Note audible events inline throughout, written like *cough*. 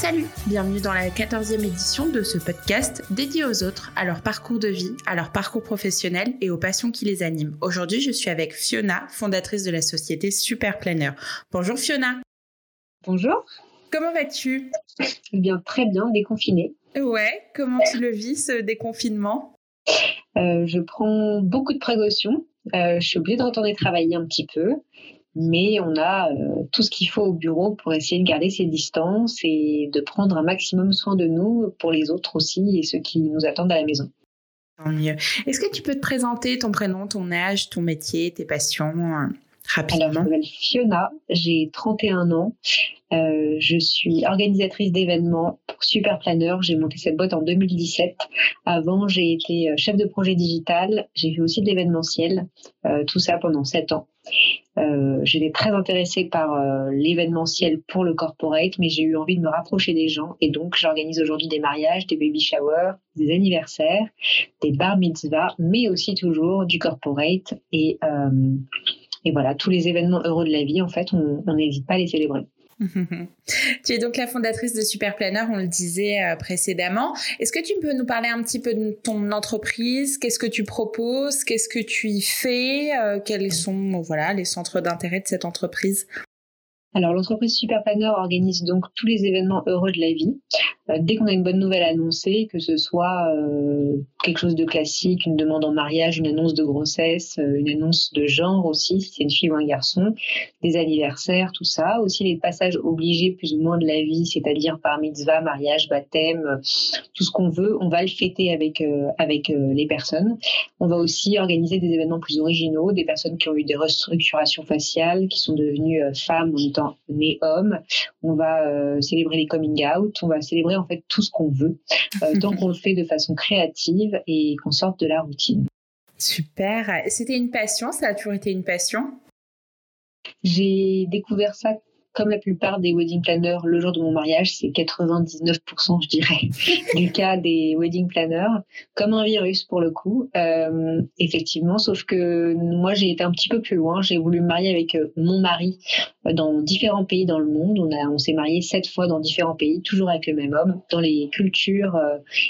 Salut, bienvenue dans la 14e édition de ce podcast dédié aux autres, à leur parcours de vie, à leur parcours professionnel et aux passions qui les animent. Aujourd'hui, je suis avec Fiona, fondatrice de la société Super Planner. Bonjour Fiona. Bonjour. Comment vas-tu? Eh bien, très bien, déconfiné. Ouais, comment tu le vis ce déconfinement? Euh, Je prends beaucoup de précautions. Euh, je suis obligée de retourner travailler un petit peu mais on a euh, tout ce qu'il faut au bureau pour essayer de garder ses distances et de prendre un maximum soin de nous pour les autres aussi et ceux qui nous attendent à la maison. Tant mieux. Est-ce que tu peux te présenter ton prénom, ton âge, ton métier, tes passions euh, rapidement Alors, je m'appelle Fiona, j'ai 31 ans. Euh, je suis organisatrice d'événements pour Super Planner. J'ai monté cette boîte en 2017. Avant, j'ai été chef de projet digital. J'ai fait aussi de l'événementiel. tout ça pendant 7 ans. Euh, j'étais très intéressée par euh, l'événementiel pour le corporate, mais j'ai eu envie de me rapprocher des gens et donc j'organise aujourd'hui des mariages, des baby showers, des anniversaires, des bar mitzvahs, mais aussi toujours du corporate et, euh, et voilà tous les événements heureux de la vie. En fait, on n'hésite pas à les célébrer. *laughs* tu es donc la fondatrice de Super Planner, on le disait euh, précédemment. Est-ce que tu peux nous parler un petit peu de ton entreprise? Qu'est-ce que tu proposes? Qu'est-ce que tu y fais? Euh, Quels sont voilà les centres d'intérêt de cette entreprise? Alors l'entreprise Super Planner organise donc tous les événements heureux de la vie. Euh, dès qu'on a une bonne nouvelle à annoncer, que ce soit euh, quelque chose de classique, une demande en mariage, une annonce de grossesse, euh, une annonce de genre aussi, si c'est une fille ou un garçon, des anniversaires, tout ça. Aussi les passages obligés plus ou moins de la vie, c'est-à-dire par mitzvah, mariage, baptême, tout ce qu'on veut, on va le fêter avec avec les personnes. On va aussi organiser des événements plus originaux, des personnes qui ont eu des restructurations faciales, qui sont devenues femmes en étant nées hommes. On va célébrer les coming out, on va célébrer en fait tout ce qu'on veut, euh, *laughs* tant qu'on le fait de façon créative et qu'on sorte de la routine. Super. C'était une passion, ça a toujours été une passion? J'ai découvert ça comme la plupart des wedding planners, le jour de mon mariage, c'est 99%, je dirais, *laughs* du cas des wedding planners, comme un virus pour le coup. Euh, effectivement, sauf que moi, j'ai été un petit peu plus loin. J'ai voulu me marier avec euh, mon mari euh, dans différents pays dans le monde. On, a, on s'est marié sept fois dans différents pays, toujours avec le même homme, dans les cultures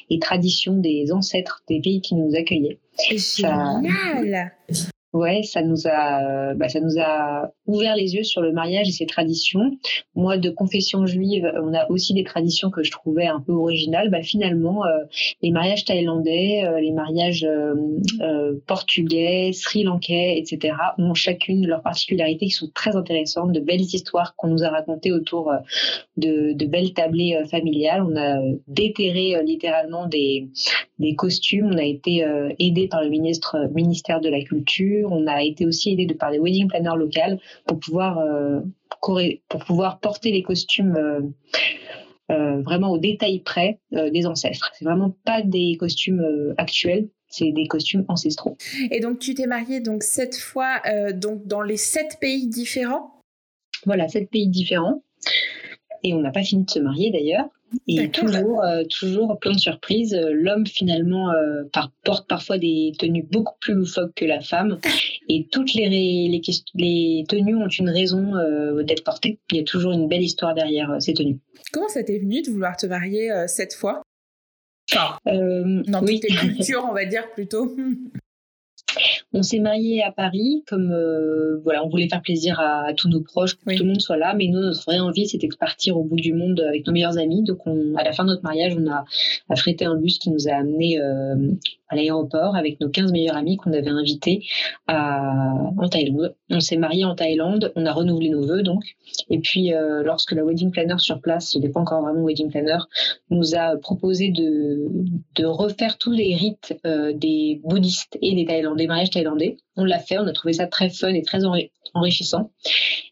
et traditions des ancêtres des pays qui nous accueillaient. Génial Ouais, ça nous a, bah, ça nous a ouvert les yeux sur le mariage et ses traditions. Moi, de confession juive, on a aussi des traditions que je trouvais un peu originales. Bah, finalement, euh, les mariages thaïlandais, euh, les mariages euh, portugais, sri-lankais, etc., ont chacune leurs particularités qui sont très intéressantes, de belles histoires qu'on nous a racontées autour de, de belles tablées familiales. On a déterré littéralement des, des costumes. On a été aidé par le ministre, ministère de la Culture on a été aussi aidé de par des wedding planners locales pour pouvoir euh, pour pouvoir porter les costumes euh, euh, vraiment au détail près des ancêtres. C'est vraiment pas des costumes actuels, c'est des costumes ancestraux. Et donc tu t'es mariée donc sept fois donc dans les sept pays différents? Voilà, sept pays différents. Et on n'a pas fini de se marier d'ailleurs. Et toujours, euh, toujours plein de surprises. L'homme finalement euh, porte parfois des tenues beaucoup plus loufoques que la femme. *laughs* Et toutes les, les, les tenues ont une raison euh, d'être portées. Il y a toujours une belle histoire derrière ces tenues. Comment ça t'est venu de vouloir te marier cette fois? Enfin, dans oui. tes *laughs* cultures, on va dire plutôt. *laughs* On s'est marié à Paris, comme euh, voilà, on voulait faire plaisir à, tous nos proches, que tout le monde soit là. Mais nous, notre vraie envie, c'était de partir au bout du monde avec nos meilleurs amis. Donc, on, à la fin de notre mariage, on a affrété un bus qui nous a amenés euh, à l'aéroport avec nos 15 meilleurs amis qu'on avait invités à, en Thaïlande. On s'est marié en Thaïlande, on a renouvelé nos vœux donc. Et puis, euh, lorsque la wedding planner sur place, il n'est pas encore vraiment wedding planner, nous a proposé de, de refaire tous les rites des bouddhistes et des Thaïlandais mariages thaïlandais. On l'a fait, on a trouvé ça très fun et très enrichissant.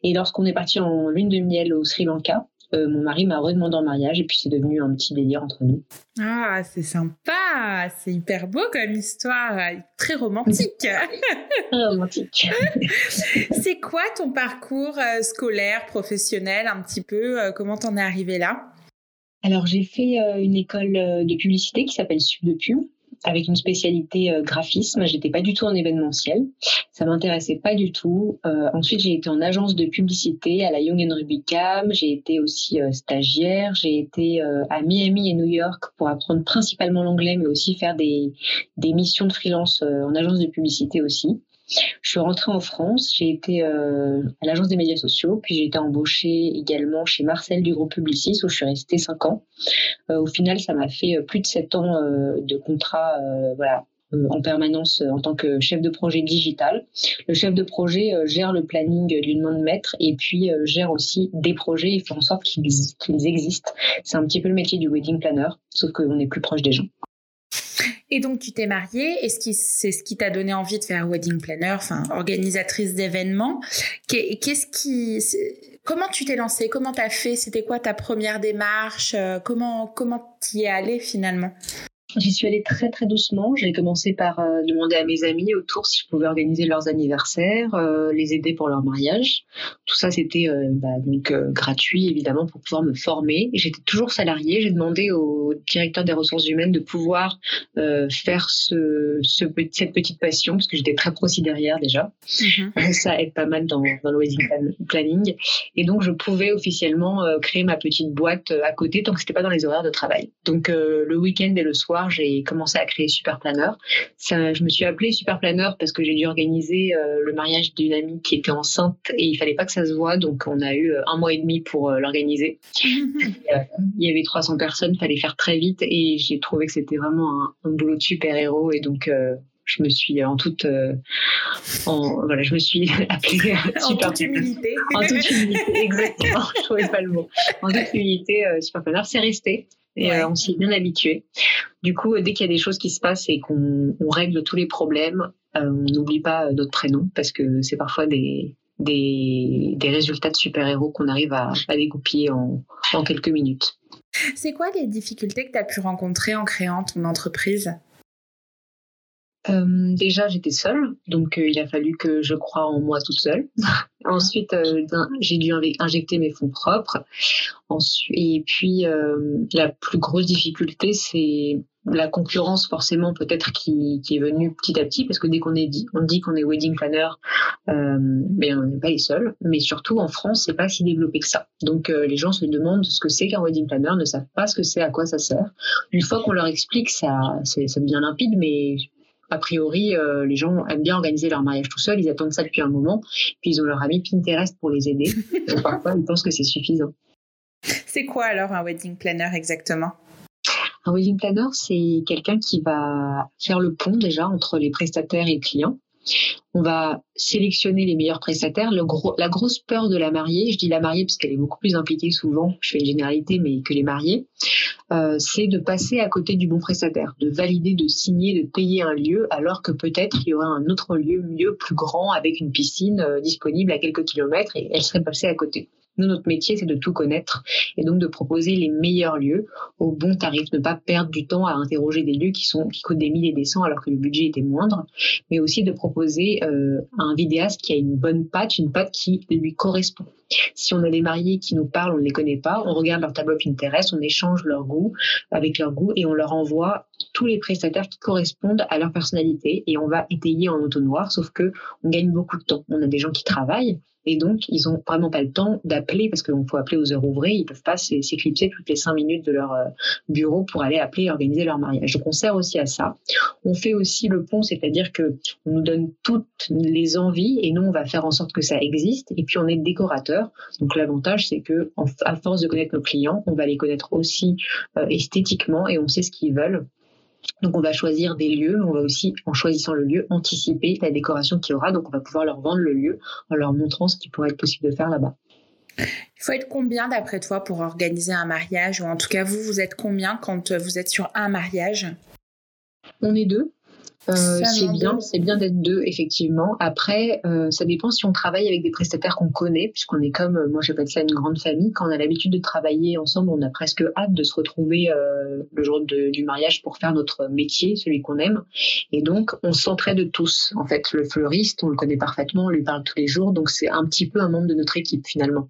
Et lorsqu'on est parti en lune de miel au Sri Lanka, euh, mon mari m'a redemandé en mariage et puis c'est devenu un petit délire entre nous. Ah, c'est sympa, c'est hyper beau comme histoire, très romantique. *laughs* très romantique. *laughs* c'est quoi ton parcours euh, scolaire, professionnel, un petit peu euh, Comment t'en es arrivé là? Alors j'ai fait une école de publicité qui s'appelle Sud de Pub avec une spécialité euh, graphisme. J'étais pas du tout en événementiel, ça m'intéressait pas du tout. Euh, ensuite, j'ai été en agence de publicité à la Young Rubicam. J'ai été aussi euh, stagiaire. J'ai été à Miami et New York pour apprendre principalement l'anglais, mais aussi faire des des missions de freelance en agence de publicité aussi. Je suis rentrée en France, j'ai été euh, à l'agence des médias sociaux, puis j'ai été embauchée également chez Marcel du groupe Publicis où je suis restée cinq ans. Euh, au final, ça m'a fait euh, plus de sept ans de contrat, voilà, en permanence en tant que chef de projet digital. Le chef de projet gère le planning du demande maître et puis gère aussi des projets et fait en sorte qu'ils existent. C'est un petit peu le métier du wedding planner, sauf qu'on est plus proche des gens. Et donc, tu t'es mariée. Que c'est ce qui t'a donné envie de faire wedding planner, enfin, organisatrice d'événements? Qu'est-ce qui, comment tu t'es lancée? Comment t'as fait? C'était quoi ta première démarche? Euh, comment, comment t'y es allée finalement? J'y suis allée très très doucement. J'ai commencé par euh, demander à mes amis autour si je pouvais organiser leurs anniversaires, euh, les aider pour leur mariage. Tout ça c'était euh, bah, donc gratuit évidemment pour pouvoir me former. J'étais toujours salariée. J'ai demandé au directeur des ressources humaines de pouvoir faire ce, ce, cette petite passion parce que j'étais très proci derrière déjà. Mm-hmm. Ça aide pas mal dans, dans le wedding planning. Et donc je pouvais officiellement créer ma petite boîte à côté tant que c'était pas dans les horaires de travail. Donc le week-end et le soir j'ai commencé à créer Super Planner. Ça, je me suis appelée Super Planner parce que j'ai dû organiser euh, le mariage d'une amie qui était enceinte et il fallait pas que ça se voit, donc on a eu euh, un mois et demi pour euh, l'organiser. *laughs* il y avait 300 personnes, il fallait faire très vite et j'ai trouvé que c'était vraiment un, boulot de super héros et donc je me suis en toute en, voilà je me suis *laughs* appelée *laughs* en toute humilité en toute humilité exactement je trouvais pas le mot en toute humilité super planner c'est resté et on s'y est bien habitué. Du coup, dès qu'il y a des choses qui se passent et qu'on règle tous les problèmes, euh, on n'oublie pas notre prénom parce que c'est parfois des, des, des, résultats de super-héros qu'on arrive à, à dégoupiller en, en quelques minutes. C'est quoi les difficultés que tu as pu rencontrer en créant ton entreprise? Euh, déjà, j'étais seule, donc euh, il a fallu que je croie en moi toute seule. *laughs* Ensuite, euh, j'ai dû injecter mes fonds propres. Et puis, la plus grosse difficulté, c'est la concurrence forcément peut-être qui, est venue petit à petit parce que dès qu'on est dit on dit qu'on est wedding planner mais on n'est pas les seuls mais surtout en France c'est pas si développé que ça donc les gens se demandent ce que c'est qu'un wedding planner ne savent pas ce que c'est à quoi ça sert une fois qu'on leur explique ça devient limpide mais a priori, euh, les gens aiment bien organiser leur mariage tout seuls, ils attendent ça depuis un moment, puis ils ont leur ami Pinterest pour les aider. *laughs* parfois, ils pensent que c'est suffisant. C'est quoi alors un wedding planner exactement? Un wedding planner, c'est quelqu'un qui va faire le pont déjà entre les prestataires et les clients on va sélectionner les meilleurs prestataires. la grosse peur de la mariée, je dis la mariée parce qu'elle est beaucoup plus impliquée souvent, je fais une généralité, mais que les mariés, euh, c'est de passer à côté du bon prestataire, de valider, de signer, de payer un lieu, alors que peut-être il y aurait un autre lieu mieux, plus grand, avec une piscine euh, disponible à quelques kilomètres et elle serait passée à côté. Nous, notre métier, c'est de tout connaître et donc de proposer les meilleurs lieux au bon tarif, ne pas perdre du temps à interroger des lieux qui coûtent des milliers et des cents alors que le budget était moindre, mais aussi de proposer euh, un vidéaste qui a une bonne patte, une patte qui lui correspond. Si on a des mariés qui nous parlent, on ne les connaît pas, on regarde leur tableau Pinterest, on échange leur goût avec leur goût et on leur envoie tous les prestataires qui correspondent à leur personnalité et on va étayer en auto noir, sauf que on gagne beaucoup de temps. On a des gens qui travaillent et donc, ils ont vraiment pas le temps d'appeler parce qu'il faut appeler aux heures ouvrées. Ils peuvent pas s'éclipser toutes les cinq minutes de leur euh, bureau pour aller appeler et organiser leur mariage. Donc, on sert aussi à ça. On fait aussi le pont, c'est-à-dire que on nous donne toutes les envies et nous, on va faire en sorte que ça existe. Et puis, on est décorateur. Donc, l'avantage, c'est que à force de connaître nos clients, on va les connaître aussi euh, esthétiquement et on sait ce qu'ils veulent. Donc on va choisir des lieux, mais on va aussi, en choisissant le lieu, anticiper la décoration qu'il y aura. Donc on va pouvoir leur vendre le lieu en leur montrant ce qui pourrait être possible de faire là-bas. Il faut être combien d'après toi pour organiser un mariage? Ou en tout cas, vous, vous êtes combien quand vous êtes sur un mariage? On est deux. Euh, c'est bien, c'est bien d'être deux, effectivement. Après, euh, ça dépend si on travaille avec des prestataires qu'on connaît, puisqu'on est comme, moi j'appelle ça une grande famille. Quand on a l'habitude de travailler ensemble, on a presque hâte de se retrouver euh, le jour du mariage pour faire notre métier, celui qu'on aime. Et donc, on s'entraide tous. En fait, le fleuriste, on le connaît parfaitement, on lui parle tous les jours, donc c'est un petit peu un membre de notre équipe finalement.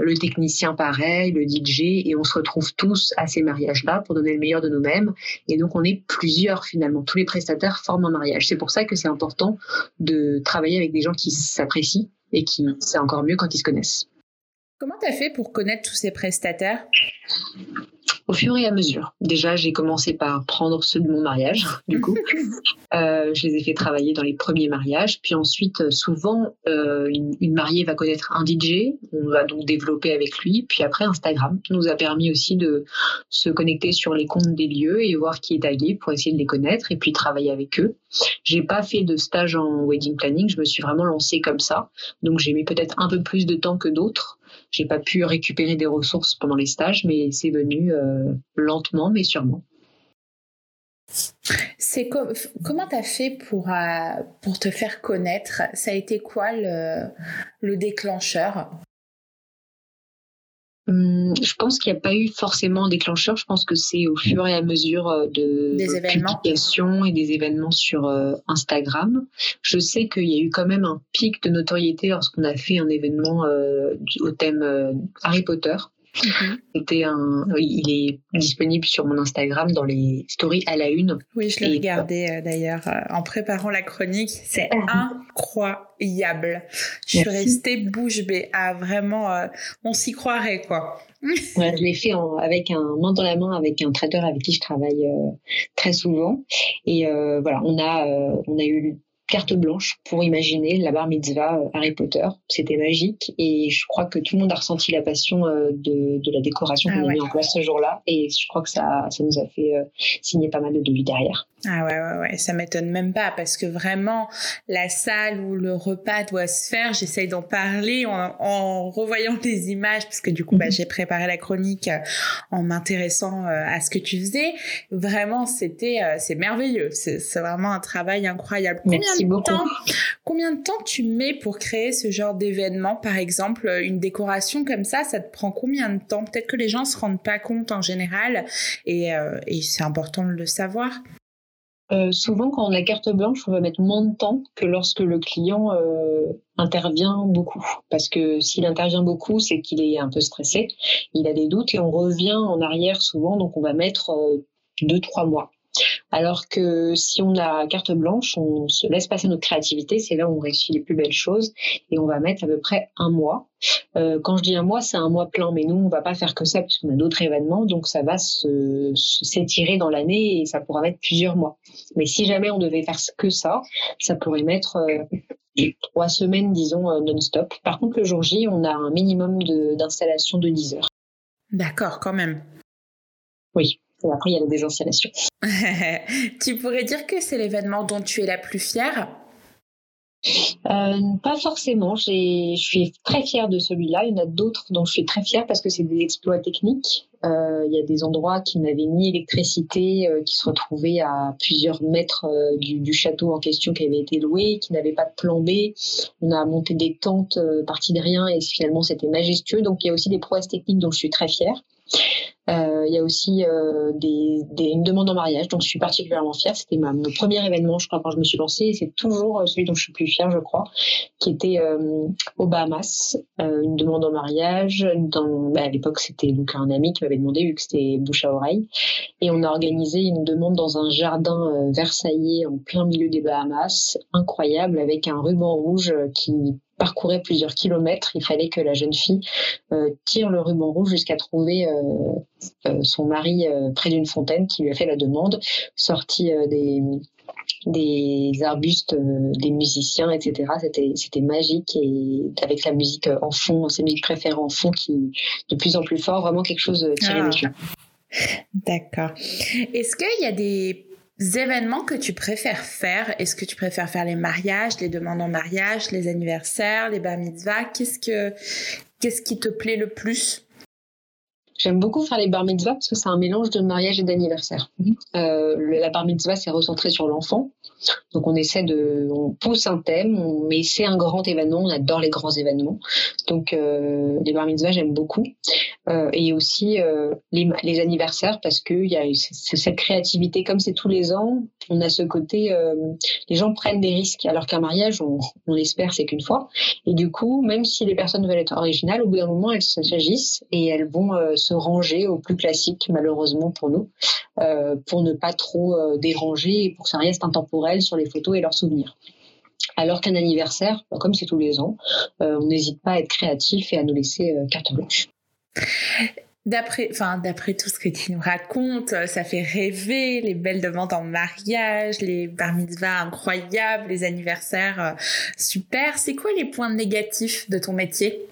le technicien, pareil, le DJ, et on se retrouve tous à ces mariages-là pour donner le meilleur de nous-mêmes. Et donc, on est plusieurs finalement. Tous les prestataires forment un mariage. C'est pour ça que c'est important de travailler avec des gens qui s'apprécient et qui, c'est encore mieux quand ils se connaissent. Comment tu as fait pour connaître tous ces prestataires? Au fur et à mesure. Déjà, j'ai commencé par prendre ceux de mon mariage, du coup. *laughs* euh, je les ai fait travailler dans les premiers mariages. Puis ensuite, euh, souvent, euh, une, une, mariée va connaître un DJ. On va donc développer avec lui. Puis après, Instagram nous a permis aussi de se connecter sur les comptes des lieux et voir qui est tagué pour essayer de les connaître et puis travailler avec eux. J'ai pas fait de stage en wedding planning. Je me suis vraiment lancée comme ça. Donc, j'ai mis peut-être un peu plus de temps que d'autres. J'ai pas pu récupérer des ressources pendant les stages, mais c'est venu euh, lentement, mais sûrement. C'est comment tu as fait pour, euh, pour te faire connaître? Ça a été quoi le, le déclencheur? Hum, je pense qu'il n'y a pas eu forcément un déclencheur. Je pense que c'est au fur et à mesure euh, de des publications et des événements sur euh, Instagram. Je sais qu'il y a eu quand même un pic de notoriété lorsqu'on a fait un événement euh, au thème Harry Potter. Mhm. un, il est disponible sur mon Instagram dans les stories à la une. Oui, je l'ai regardé euh, d'ailleurs euh, en préparant la chronique. C'est ah. incroyable. Je suis restée bouche bée. Ah, vraiment, euh, on s'y croirait quoi. *laughs* je l'ai fait avec un main dans la main avec un traiteur avec qui je travaille très souvent. Et voilà, on a on a eu carte blanche pour imaginer la bar mitzvah euh, Harry Potter. C'était magique et je crois que tout le monde a ressenti la passion euh, de, de la décoration qu'on ah a mis en place ce jour-là et je crois que ça, ça nous a fait euh, signer pas mal de devis derrière. Ah ouais, ouais, ouais, ça m'étonne même pas parce que vraiment, la salle où le repas doit se faire, j'essaye d'en parler en, en, revoyant les images parce que du coup, bah, mhm. j'ai préparé la chronique en m'intéressant à ce que tu faisais. Vraiment, c'était, c'est merveilleux. C'est vraiment un travail incroyable. Merci beaucoup. Temps, combien de temps tu mets pour créer ce genre d'événement Par exemple, une décoration comme ça, ça te prend combien de temps? Peut-être que les gens se rendent pas compte en général et, euh, et c'est important de le savoir. Euh, souvent, quand on a carte blanche, on va mettre moins de temps que lorsque le client euh, intervient beaucoup. Parce que s'il intervient beaucoup, c'est qu'il est un peu stressé, il a des doutes et on revient en arrière souvent, donc on va mettre euh, deux, trois mois. Alors que si on a carte blanche, on se laisse passer notre créativité, c'est là où on réussit les plus belles choses et on va mettre à peu près un mois. Euh, quand je dis un mois, c'est un mois plein, mais nous, on va pas faire que ça puisqu'on a d'autres événements, donc ça va s'étirer dans l'année et ça pourra mettre plusieurs mois. Mais si jamais on devait faire que ça, ça pourrait mettre euh, trois semaines, disons, euh, non-stop. Par contre, le jour J, on a un minimum d'installation de, de 10 heures. D'accord, quand même. Oui. Et après, il y a des installations. *laughs* tu pourrais dire que c'est l'événement dont tu es la plus fière? Euh, pas forcément. Je suis très fière de celui-là. Il y en a d'autres dont je suis très fière parce que c'est des exploits techniques. Euh, il y a des endroits qui n'avaient ni électricité, euh, qui se retrouvaient à plusieurs mètres du, du, château en question qui avait été loué, qui n'avaient pas de plan B. On a monté des tentes parties de rien et finalement c'était majestueux. Donc il y a aussi des prouesses techniques dont je suis très fière. Euh, il y a aussi euh, des, une demande en mariage dont je suis particulièrement fière. C'était mon premier événement, je crois, quand je me suis lancée. Et c'est toujours euh, celui dont je suis plus fière, je crois, qui était euh, aux Bahamas, euh, une demande en mariage. Bah, à l'époque, c'était donc un ami qui m'avait demandé, vu que c'était bouche à oreille. Et on a organisé une demande dans un jardin versaillais en plein milieu des Bahamas, incroyable, avec un ruban rouge qui parcourait plusieurs kilomètres. Il fallait que la jeune fille euh, tire le ruban rouge jusqu'à trouver euh, euh, son mari près d'une fontaine qui lui a fait la demande, sorti des des arbustes, des musiciens, etc. C'était c'était magique et avec la musique en fond, ses musiques préférées en fond qui de plus en plus fort, vraiment quelque chose tiré ah. D'accord. Est-ce qu'il y a des événements que tu préfères faire? Est-ce que tu préfères faire les mariages, les demandes en mariage, les anniversaires, les bar mitzvahs? Qu'est-ce que qu'est-ce qui te plaît le plus? J'aime beaucoup faire les bar mitzvahs parce que c'est un mélange de mariage et d'anniversaire. Mhm. Euh, la bar mitzvah, c'est recentré sur l'enfant. Donc on essaie de, on pousse un thème, mais c'est un grand événement. On adore les grands événements. Donc euh, les bar mitzvahs, j'aime beaucoup. Euh, et aussi euh, les, les, anniversaires parce que y a cette créativité. Comme c'est tous les ans, on a ce côté, euh, les gens prennent des risques. Alors qu'un mariage, on, on l'espère, c'est qu'une fois. Et du coup, même si les personnes veulent être originales, au bout d'un moment, elles s'agissent et elles vont se ranger au plus classique, malheureusement pour nous, euh, pour ne pas trop euh, déranger et pour que ça reste intemporel sur les photos et leurs souvenirs. Alors qu'un anniversaire, bah, comme c'est tous les ans, euh, on n'hésite pas à être créatif et à nous laisser carte blanche. D'après, enfin, d'après tout ce que tu nous racontes, ça fait rêver les belles demandes en mariage, les bar mitzvahs incroyables, les anniversaires super. C'est quoi les points négatifs de ton métier?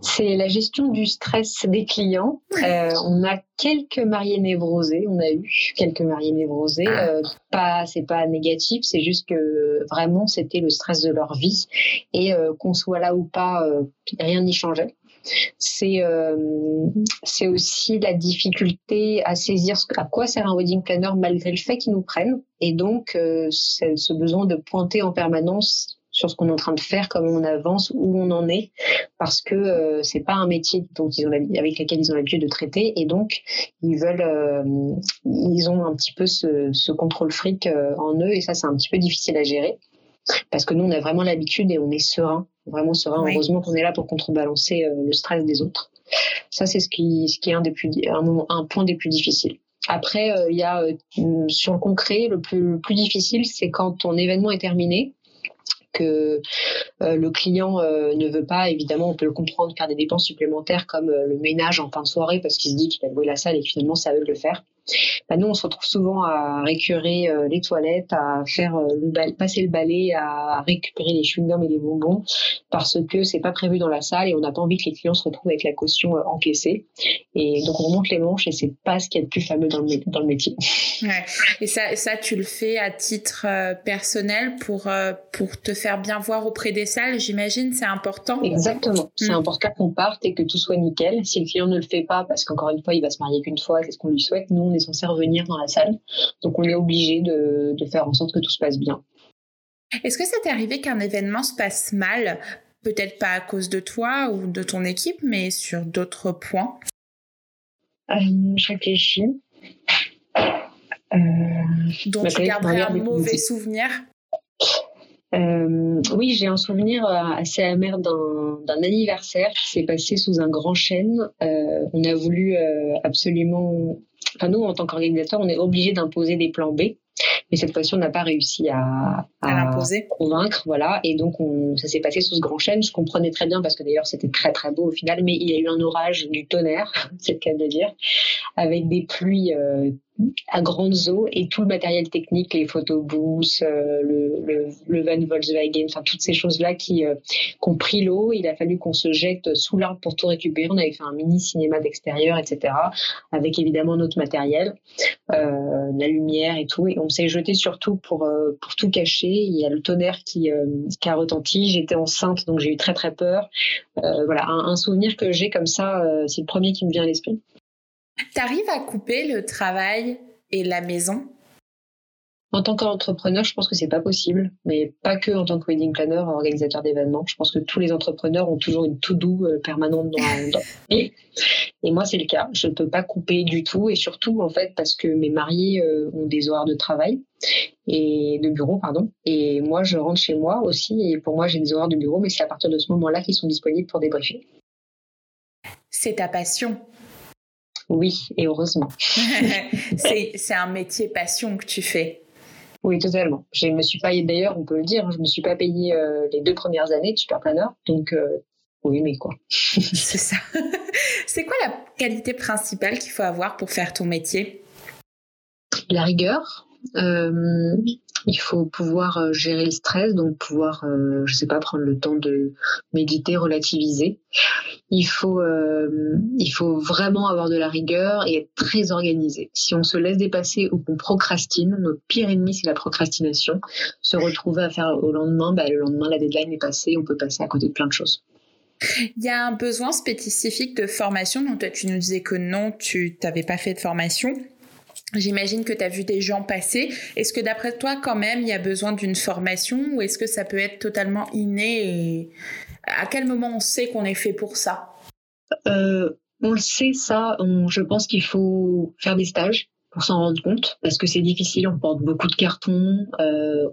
C'est la gestion du stress des clients. Euh, on a quelques mariés névrosés, on a eu quelques mariés névrosés. Ah. Euh, pas, c'est pas négatif, c'est juste que vraiment c'était le stress de leur vie et euh, qu'on soit là ou pas, rien n'y changeait. C'est c'est aussi la difficulté à saisir à quoi sert un wedding planner malgré le fait qu'ils nous prennent et donc c'est ce besoin de pointer en permanence sur ce qu'on est en train de faire, comment on avance, où on en est, parce que euh, c'est pas un métier dont ils ont avec lequel ils ont l'habitude de traiter, et donc ils veulent, euh, ils ont un petit peu ce, contrôle fric euh, en eux, et ça c'est un petit peu difficile à gérer, parce que nous on a vraiment l'habitude et on est serein, vraiment serein. Heureusement qu'on est là pour contrebalancer euh, le stress des autres. Ça c'est ce qui, ce qui est un des plus, un, un point des plus difficiles. Après, il y a sur le concret, le plus, le plus difficile, c'est quand ton événement est terminé que euh, le client euh, ne veut pas, évidemment, on peut le comprendre, faire des dépenses supplémentaires comme euh, le ménage en fin de soirée parce qu'il se dit qu'il a loué la salle et finalement ça veut le faire. Bah, nous, on se retrouve souvent à récurer les toilettes, à faire le passer le balai, à récupérer les chewing-gums et les bonbons parce que c'est pas prévu dans la salle et on n'a pas envie que les clients se retrouvent avec la caution encaissée. Et donc on remonte les manches et c'est pas ce qui est le plus fameux dans le, dans le métier. Ouais. Et ça, ça, tu le fais à titre personnel pour, pour te faire bien voir auprès des salles, j'imagine, c'est important. Exactement. C'est mm. important qu'on parte et que tout soit nickel. Si le client ne le fait pas, parce qu'encore une fois, il va se marier qu'une fois, c'est ce qu'on lui souhaite, nous, on est censé revenir dans la salle. Donc, on est obligé de, de faire en sorte que tout se passe bien. Est-ce que ça t'est arrivé qu'un événement se passe mal? Peut-être pas à cause de toi ou de ton équipe, mais sur d'autres points? Euh, Je réfléchis. Euh, dont tu garderais un mauvais souvenir? Euh, oui, j'ai un souvenir euh, assez amer d'un anniversaire qui s'est passé sous un grand chêne. Euh, on a voulu euh, absolument, enfin nous en tant qu'organisateur, on est obligé d'imposer des plans B. Mais cette fois-ci, on n'a pas réussi à, à, à convaincre, voilà. Et donc, on, ça s'est passé sous ce grand chêne. Je comprenais très bien parce que d'ailleurs, c'était très très beau au final. Mais il y a eu un orage, du tonnerre, *laughs* c'est le cas de dire, avec des pluies euh, à grandes eaux et tout le matériel technique, les photobooths, euh, le, le, van Volkswagen, enfin toutes ces choses-là qui, euh, ont pris l'eau. Il a fallu qu'on se jette sous l'arbre pour tout récupérer. On avait fait un mini cinéma d'extérieur, etc. Avec évidemment notre matériel, euh, la lumière et tout. Et on s'est jeté surtout pour euh, pour tout cacher. Il y a le tonnerre qui, qui a retenti. J'étais enceinte, donc j'ai eu très très peur. voilà, un souvenir que j'ai comme ça, c'est le premier qui me vient à l'esprit. T'arrives à couper le travail et la maison? En tant qu'entrepreneur, je pense que c'est pas possible, mais pas que en tant que wedding planner, organisateur d'événements. Je pense que tous les entrepreneurs ont toujours une to-do euh, permanente dans, dans... Et, et moi, c'est le cas. Je ne peux pas couper du tout, et surtout en fait parce que mes mariés euh, ont des horaires de travail et de bureau, pardon. Et moi, je rentre chez moi aussi, et pour moi, j'ai des horaires de bureau, mais c'est à partir de ce moment-là qu'ils sont disponibles pour débriefer. C'est ta passion. Oui, et heureusement. *laughs* c'est un métier passion que tu fais. Oui, totalement. Je me suis pas, d'ailleurs, on peut le dire, je me suis pas payée euh, les deux premières années de super planeur, donc euh, oui, mais quoi. *laughs* c'est ça. *laughs* c'est quoi la qualité principale qu'il faut avoir pour faire ton métier? La rigueur. Euh, il faut pouvoir euh, gérer le stress, donc pouvoir, euh, je sais pas, prendre le temps de méditer, relativiser. Il faut, euh, il faut vraiment avoir de la rigueur et être très organisé. Si on se laisse dépasser ou qu'on procrastine, notre pire ennemi c'est la procrastination. Se retrouver à faire au lendemain, bah, le lendemain la deadline est passée, on peut passer à côté de plein de choses. Il y a un besoin spécifique de formation. Donc, toi, tu nous disais que non, tu n'avais pas fait de formation. J'imagine que tu as vu des gens passer. Est-ce que d'après toi, quand même, il y a besoin d'une formation ou est-ce que ça peut être totalement inné à quel moment on sait qu'on est fait pour ça? Euh, On le sait, ça. je pense qu'il faut faire des stages pour s'en rendre compte parce que c'est difficile. On porte beaucoup de cartons. Euh,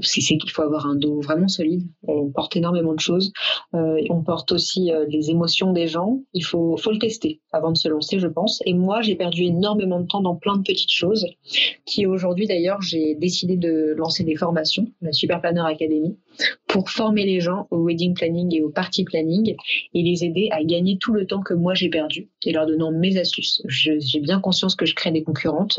c'est, qu'il faut avoir un dos vraiment solide. On porte énormément de choses. Euh, on porte aussi euh, les émotions des gens. Il faut, faut le tester avant de se lancer, je pense. Et moi, j'ai perdu énormément de temps dans plein de petites choses. Qui aujourd'hui, d'ailleurs, j'ai décidé de lancer des formations, la Super Planner Academy, pour former les gens au wedding planning et au party planning et les aider à gagner tout le temps que moi j'ai perdu et leur donnant mes astuces. j'ai bien conscience que je crée des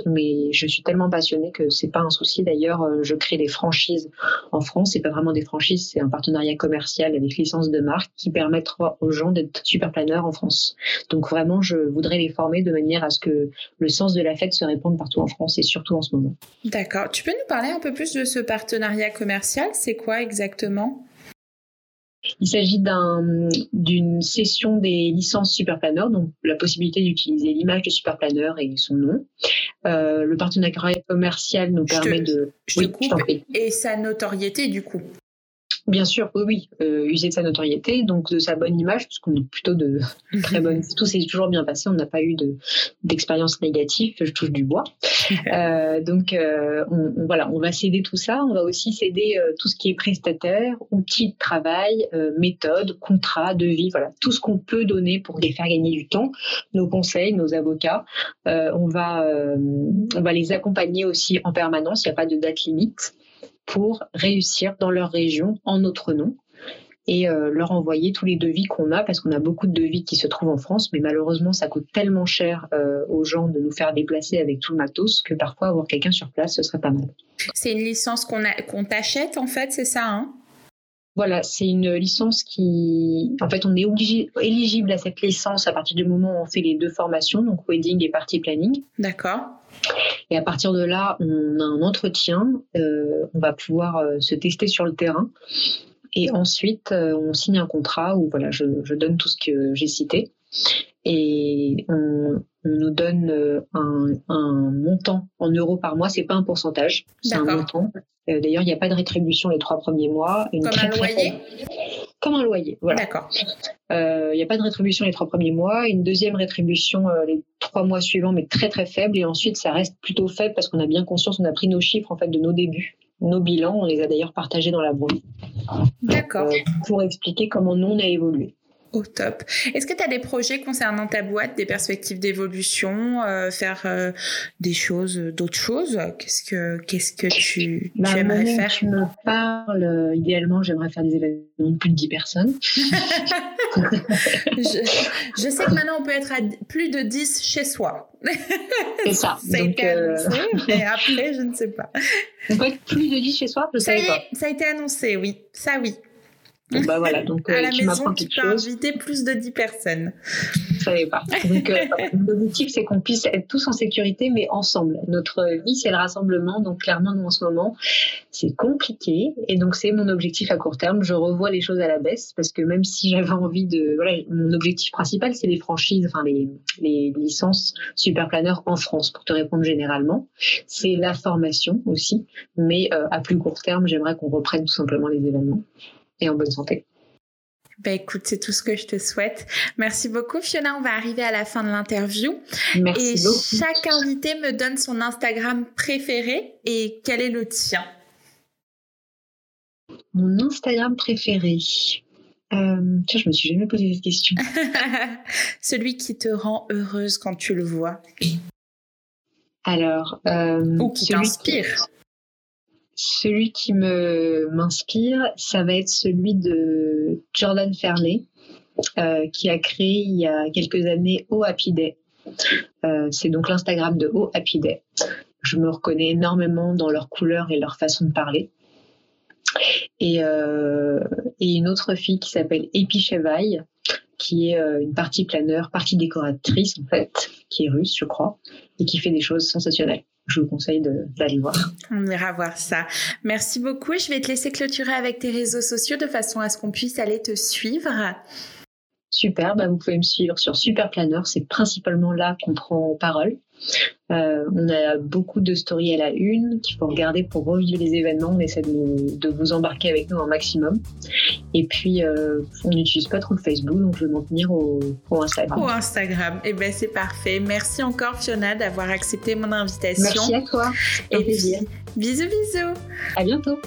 mais je suis tellement passionnée que c'est pas un souci. D'ailleurs, euh, je crée des franchises en France. C'est pas vraiment des franchises, c'est un partenariat commercial avec licence de marque qui permettra aux gens d'être super planeurs en France. Donc vraiment, je voudrais les former de manière à ce que le sens de la fête se répande partout en France et surtout en ce moment. D'accord. Tu peux nous parler un peu plus de ce partenariat commercial? C'est quoi exactement? Il s'agit d'une session des licences Superplanner, donc la possibilité d'utiliser l'image de Superplanner et son nom. Euh, le partenariat commercial nous permet de... Je coupe. Et sa notoriété du coup Bien sûr, oui, oui. Euh, user de sa notoriété, donc de sa bonne image, puisqu'on est plutôt de *laughs* très bonne. Tout s'est toujours bien passé, on n'a pas eu de d'expérience négative. Je touche du bois. *laughs* Euh, donc euh, on, voilà, on va céder tout ça. On va aussi céder tout ce qui est prestataire, outils de travail, méthodes, contrats, devis, voilà, tout ce qu'on peut donner pour les faire gagner du temps. Nos conseils, nos avocats, on va on va les accompagner aussi en permanence. Il n'y a pas de date limite pour réussir dans leur région en notre nom et euh, leur envoyer tous les devis qu'on a, parce qu'on a beaucoup de devis qui se trouvent en France, mais malheureusement, ça coûte tellement cher euh, aux gens de nous faire déplacer avec tout le matos que parfois avoir quelqu'un sur place, ce serait pas mal. C'est une licence qu'on t'achète, en fait, c'est ça hein? Voilà, c'est une licence qui, en fait, on est obligé, éligible à cette licence à partir du moment où on fait les deux formations, donc wedding et party planning. D'accord. Et à partir de là, on a un entretien, euh, on va pouvoir euh, se tester sur le terrain. Et ensuite, euh, on signe un contrat où voilà, je, donne tout ce que j'ai cité. Et on, nous donne un, montant en euros par mois. C'est pas un pourcentage, c'est un montant. D'ailleurs, il n'y a pas de rétribution les trois premiers mois. Une Comme un loyer comme un loyer. Voilà. D'accord. Il n'y a pas de rétribution les trois premiers mois, une deuxième rétribution les trois mois suivants, mais très très faible. Et ensuite, ça reste plutôt faible parce qu'on a bien conscience, on a pris nos chiffres en fait de nos débuts, nos bilans. On les a d'ailleurs partagés dans la brouille. D'accord. Euh, pour expliquer comment nous on a évolué. Au top. Est-ce que tu as des projets concernant ta boîte, des perspectives d'évolution, euh, faire euh, des choses, d'autres choses? Qu'est-ce que qu'est-ce que tu, bah, aimerais faire? Tu me parles. idéalement, j'aimerais faire des événements de plus de 10 personnes. *laughs* *laughs* je, sais que maintenant on peut être à plus de 10 chez soi. C'est ça. *laughs* été annoncé, mais après, je ne sais pas. On peut être plus de 10 chez soi, je ça savais pas. Ça a été annoncé, oui. Ça, oui. Bah voilà, *laughs* donc à euh, la maison, tu peux inviter plus de 10 personnes. Je savais pas. Donc, euh, *laughs* l'objectif, c'est qu'on puisse être tous en sécurité, mais ensemble. Notre vie, c'est le rassemblement. Donc, clairement, nous, en ce moment, c'est compliqué. Et donc, c'est mon objectif à court terme. Je revois les choses à la baisse parce que même si j'avais envie de. Voilà, mon objectif principal, c'est les franchises, enfin, les, les licences super planeurs en France, pour te répondre généralement. C'est la formation aussi. Mais euh, à plus court terme, j'aimerais qu'on reprenne tout simplement les événements et en bonne santé. Ben écoute, c'est tout ce que je te souhaite. Merci beaucoup, Fiona. On va arriver à la fin de l'interview. Merci et chaque invité me donne son Instagram préféré. Et quel est le tien? Mon Instagram préféré. Euh, tiens, je me suis jamais posé cette question. *laughs* Celui qui te rend heureuse quand tu le vois. Alors, euh, ou qui t'inspire. Celui qui m'inspire, ça va être celui de Jordan Fairley, euh, qui a créé il y a quelques années Oh Happy Day. Euh, c'est donc l'Instagram de Oh Happy Day. Je me reconnais énormément dans leur couleur et leur façon de parler. Et, euh, et une autre fille qui s'appelle Epi Chevaille, qui est une partie planeur, partie décoratrice en fait, qui est russe, je crois, et qui fait des choses sensationnelles. Je vous conseille d'aller voir. On ira voir ça. Merci beaucoup. Je vais te laisser clôturer avec tes réseaux sociaux de façon à ce qu'on puisse aller te suivre. Super, bah vous pouvez me suivre sur Super Planner, c'est principalement là qu'on prend parole. Euh, on a beaucoup de stories à la une qu'il faut regarder pour revivre les événements. On essaie de, vous embarquer avec nous un maximum. Et puis, euh, on n'utilise pas trop le Facebook, donc je vais m'en tenir au, Instagram. Au Instagram. Et eh ben c'est parfait. Merci encore Fiona d'avoir accepté mon invitation. Merci à toi. Et plaisir. bisous bisous. À bientôt.